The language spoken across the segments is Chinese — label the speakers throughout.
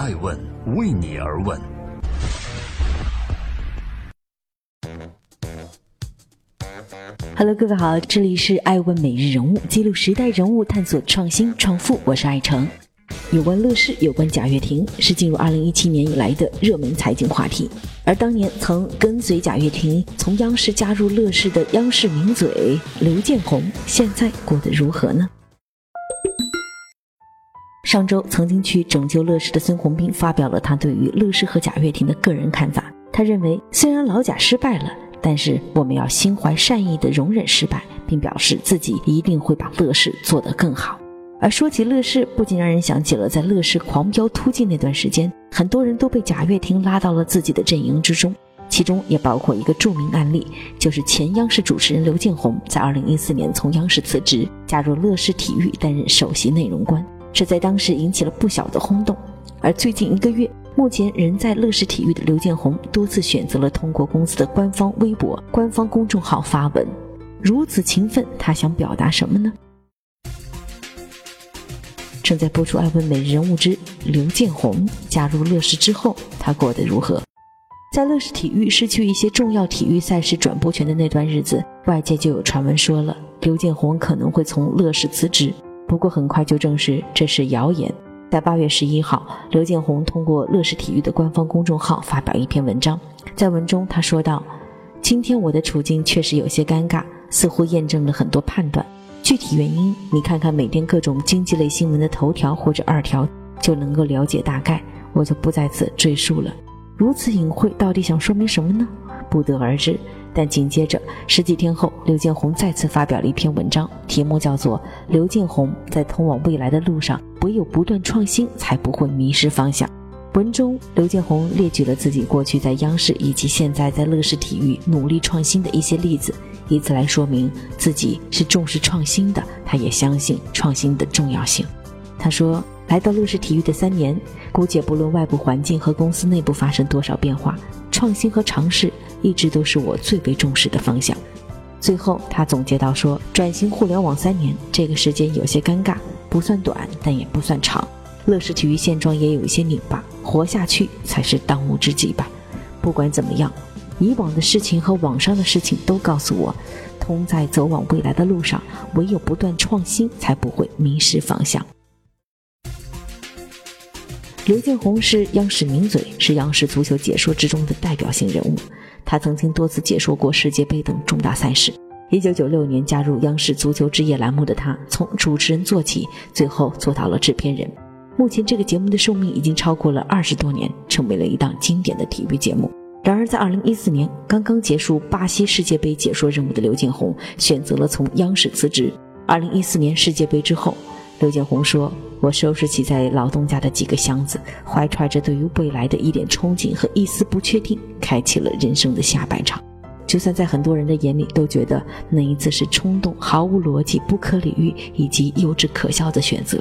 Speaker 1: 爱问为你而问。
Speaker 2: Hello，各位好，这里是爱问每日人物，记录时代人物，探索创新创富，我是爱成。有关乐视，有关贾跃亭，是进入二零一七年以来的热门财经话题。而当年曾跟随贾跃亭从央视加入乐视的央视名嘴刘建宏，现在过得如何呢？上周曾经去拯救乐视的孙宏斌发表了他对于乐视和贾跃亭的个人看法。他认为，虽然老贾失败了，但是我们要心怀善意的容忍失败，并表示自己一定会把乐视做得更好。而说起乐视，不禁让人想起了在乐视狂飙突进那段时间，很多人都被贾跃亭拉到了自己的阵营之中，其中也包括一个著名案例，就是前央视主持人刘建宏在2014年从央视辞职，加入乐视体育担任首席内容官。这在当时引起了不小的轰动，而最近一个月，目前仍在乐视体育的刘建宏多次选择了通过公司的官方微博、官方公众号发文，如此勤奋，他想表达什么呢？正在播出《爱问美人物之刘建宏加入乐视之后，他过得如何？在乐视体育失去一些重要体育赛事转播权的那段日子，外界就有传闻说了，刘建宏可能会从乐视辞职。不过很快就证实这是谣言。在八月十一号，刘建宏通过乐视体育的官方公众号发表一篇文章，在文中他说道：“今天我的处境确实有些尴尬，似乎验证了很多判断。具体原因，你看看每天各种经济类新闻的头条或者二条，就能够了解大概。我就不在此赘述了。如此隐晦，到底想说明什么呢？不得而知。”但紧接着十几天后，刘建宏再次发表了一篇文章，题目叫做《刘建宏在通往未来的路上，唯有不断创新，才不会迷失方向》。文中，刘建宏列举了自己过去在央视以及现在在乐视体育努力创新的一些例子，以此来说明自己是重视创新的。他也相信创新的重要性。他说：“来到乐视体育的三年，姑且不论外部环境和公司内部发生多少变化，创新和尝试。”一直都是我最为重视的方向。最后，他总结到说：“转型互联网三年，这个时间有些尴尬，不算短，但也不算长。乐视体育现状也有一些拧巴，活下去才是当务之急吧。不管怎么样，以往的事情和网上的事情都告诉我，通在走往未来的路上，唯有不断创新，才不会迷失方向。”刘建宏是央视名嘴，是央视足球解说之中的代表性人物。他曾经多次解说过世界杯等重大赛事。一九九六年加入央视足球之夜栏目的他，从主持人做起，最后做到了制片人。目前这个节目的寿命已经超过了二十多年，成为了一档经典的体育节目。然而，在二零一四年刚刚结束巴西世界杯解说任务的刘建宏，选择了从央视辞职。二零一四年世界杯之后，刘建宏说。我收拾起在老东家的几个箱子，怀揣着对于未来的一点憧憬和一丝不确定，开启了人生的下半场。就算在很多人的眼里都觉得那一次是冲动、毫无逻辑、不可理喻以及幼稚可笑的选择。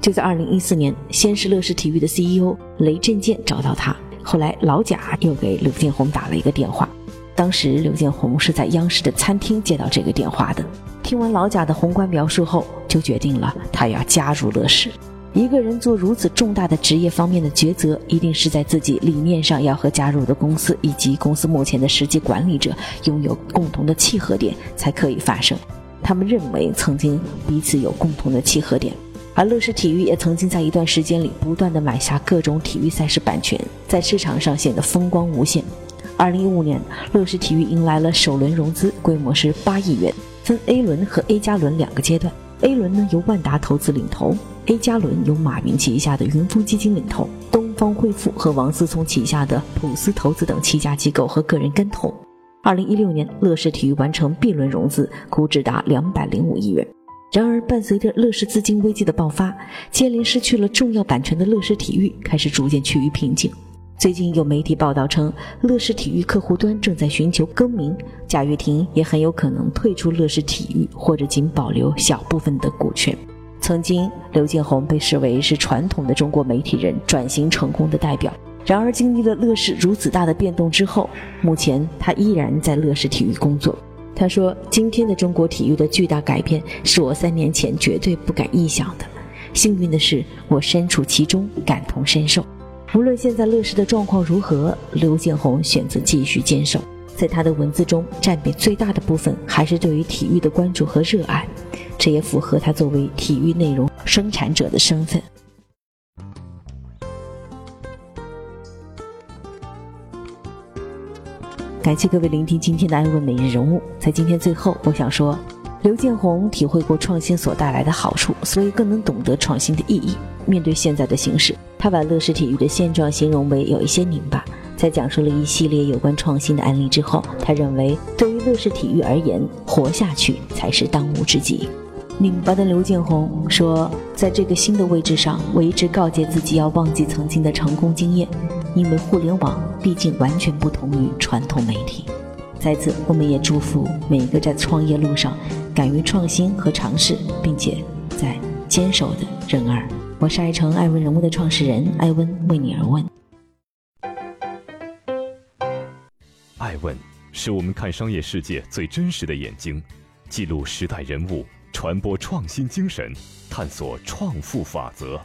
Speaker 2: 就在2014年，先是乐视体育的 CEO 雷震剑找到他，后来老贾又给刘建宏打了一个电话。当时刘建宏是在央视的餐厅接到这个电话的。听完老贾的宏观描述后，就决定了他要加入乐视。一个人做如此重大的职业方面的抉择，一定是在自己理念上要和加入的公司以及公司目前的实际管理者拥有共同的契合点才可以发生。他们认为曾经彼此有共同的契合点，而乐视体育也曾经在一段时间里不断的买下各种体育赛事版权，在市场上显得风光无限。二零一五年，乐视体育迎来了首轮融资，规模是八亿元。分 A 轮和 A 加轮两个阶段，A 轮呢由万达投资领投，A 加轮由马云旗下的云峰基金领投，东方汇富和王思聪旗下的普思投资等七家机构和个人跟投。二零一六年，乐视体育完成 B 轮融资，估值达两百零五亿元。然而，伴随着乐视资金危机的爆发，接连失去了重要版权的乐视体育开始逐渐趋于瓶颈。最近有媒体报道称，乐视体育客户端正在寻求更名，贾跃亭也很有可能退出乐视体育，或者仅保留小部分的股权。曾经，刘建宏被视为是传统的中国媒体人转型成功的代表。然而，经历了乐视如此大的变动之后，目前他依然在乐视体育工作。他说：“今天的中国体育的巨大改变，是我三年前绝对不敢臆想的。幸运的是，我身处其中，感同身受。”无论现在乐视的状况如何，刘建宏选择继续坚守。在他的文字中，占比最大的部分还是对于体育的关注和热爱，这也符合他作为体育内容生产者的身份。感谢各位聆听今天的《爱问每日人物》。在今天最后，我想说，刘建宏体会过创新所带来的好处，所以更能懂得创新的意义。面对现在的形势，他把乐视体育的现状形容为有一些拧巴。在讲述了一系列有关创新的案例之后，他认为，对于乐视体育而言，活下去才是当务之急。拧巴的刘建宏说：“在这个新的位置上，我一直告诫自己要忘记曾经的成功经验，因为互联网毕竟完全不同于传统媒体。”在此，我们也祝福每一个在创业路上敢于创新和尝试，并且在坚守的人儿。我是爱成爱问人物的创始人艾温，为你而问。
Speaker 1: 爱问是我们看商业世界最真实的眼睛，记录时代人物，传播创新精神，探索创富法则。